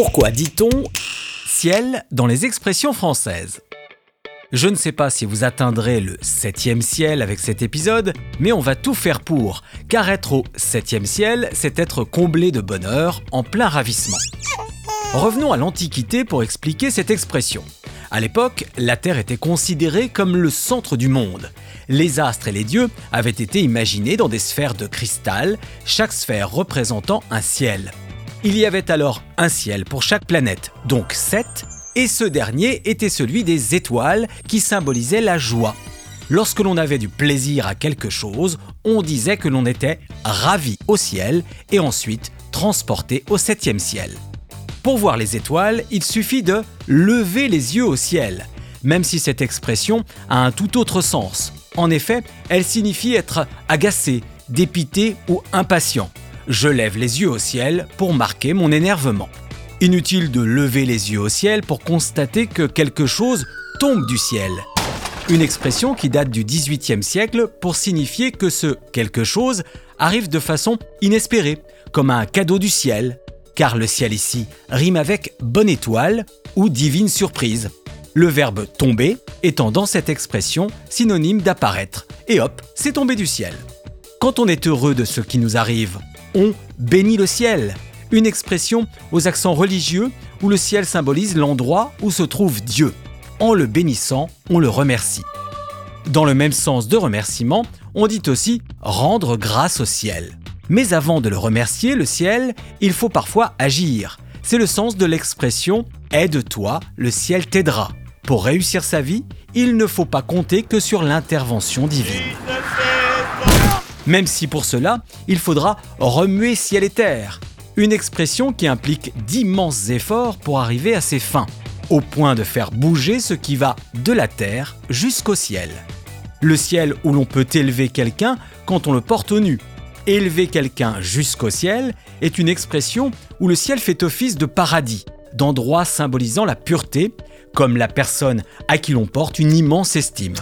Pourquoi dit-on ciel dans les expressions françaises? Je ne sais pas si vous atteindrez le septième ciel avec cet épisode, mais on va tout faire pour, car être au septième ciel, c'est être comblé de bonheur, en plein ravissement. Revenons à l'Antiquité pour expliquer cette expression. À l'époque, la Terre était considérée comme le centre du monde. Les astres et les dieux avaient été imaginés dans des sphères de cristal, chaque sphère représentant un ciel. Il y avait alors un ciel pour chaque planète, donc sept, et ce dernier était celui des étoiles qui symbolisait la joie. Lorsque l'on avait du plaisir à quelque chose, on disait que l'on était ravi au ciel et ensuite transporté au septième ciel. Pour voir les étoiles, il suffit de lever les yeux au ciel, même si cette expression a un tout autre sens. En effet, elle signifie être agacé, dépité ou impatient. Je lève les yeux au ciel pour marquer mon énervement. Inutile de lever les yeux au ciel pour constater que quelque chose tombe du ciel. Une expression qui date du XVIIIe siècle pour signifier que ce quelque chose arrive de façon inespérée, comme un cadeau du ciel, car le ciel ici rime avec bonne étoile ou divine surprise. Le verbe tomber étant dans cette expression synonyme d'apparaître. Et hop, c'est tombé du ciel. Quand on est heureux de ce qui nous arrive, on bénit le ciel, une expression aux accents religieux où le ciel symbolise l'endroit où se trouve Dieu. En le bénissant, on le remercie. Dans le même sens de remerciement, on dit aussi rendre grâce au ciel. Mais avant de le remercier, le ciel, il faut parfois agir. C'est le sens de l'expression Aide-toi, le ciel t'aidera. Pour réussir sa vie, il ne faut pas compter que sur l'intervention divine. Même si pour cela, il faudra remuer ciel et terre. Une expression qui implique d'immenses efforts pour arriver à ses fins, au point de faire bouger ce qui va de la terre jusqu'au ciel. Le ciel où l'on peut élever quelqu'un quand on le porte au nu, élever quelqu'un jusqu'au ciel est une expression où le ciel fait office de paradis, d'endroit symbolisant la pureté, comme la personne à qui l'on porte une immense estime.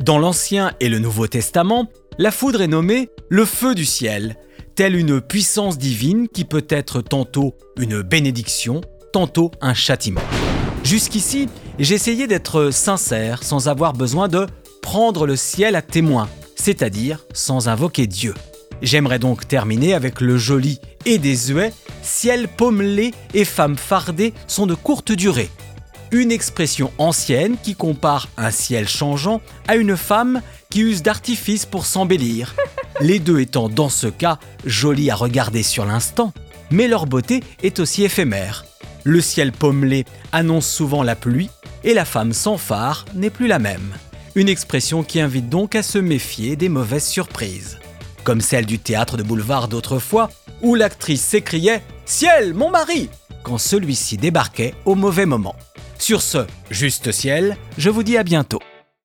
Dans l'Ancien et le Nouveau Testament, la foudre est nommée le feu du ciel, telle une puissance divine qui peut être tantôt une bénédiction, tantôt un châtiment. Jusqu'ici, essayé d'être sincère sans avoir besoin de prendre le ciel à témoin, c'est-à-dire sans invoquer Dieu. J'aimerais donc terminer avec le joli et désuet ciel pommelé et femme fardée sont de courte durée. Une expression ancienne qui compare un ciel changeant à une femme qui use d'artifice pour s'embellir. Les deux étant dans ce cas jolis à regarder sur l'instant, mais leur beauté est aussi éphémère. Le ciel pommelé annonce souvent la pluie et la femme sans phare n'est plus la même. Une expression qui invite donc à se méfier des mauvaises surprises comme celle du théâtre de boulevard d'autrefois, où l'actrice s'écriait ⁇ Ciel, mon mari !⁇ quand celui-ci débarquait au mauvais moment. Sur ce, juste ciel, je vous dis à bientôt.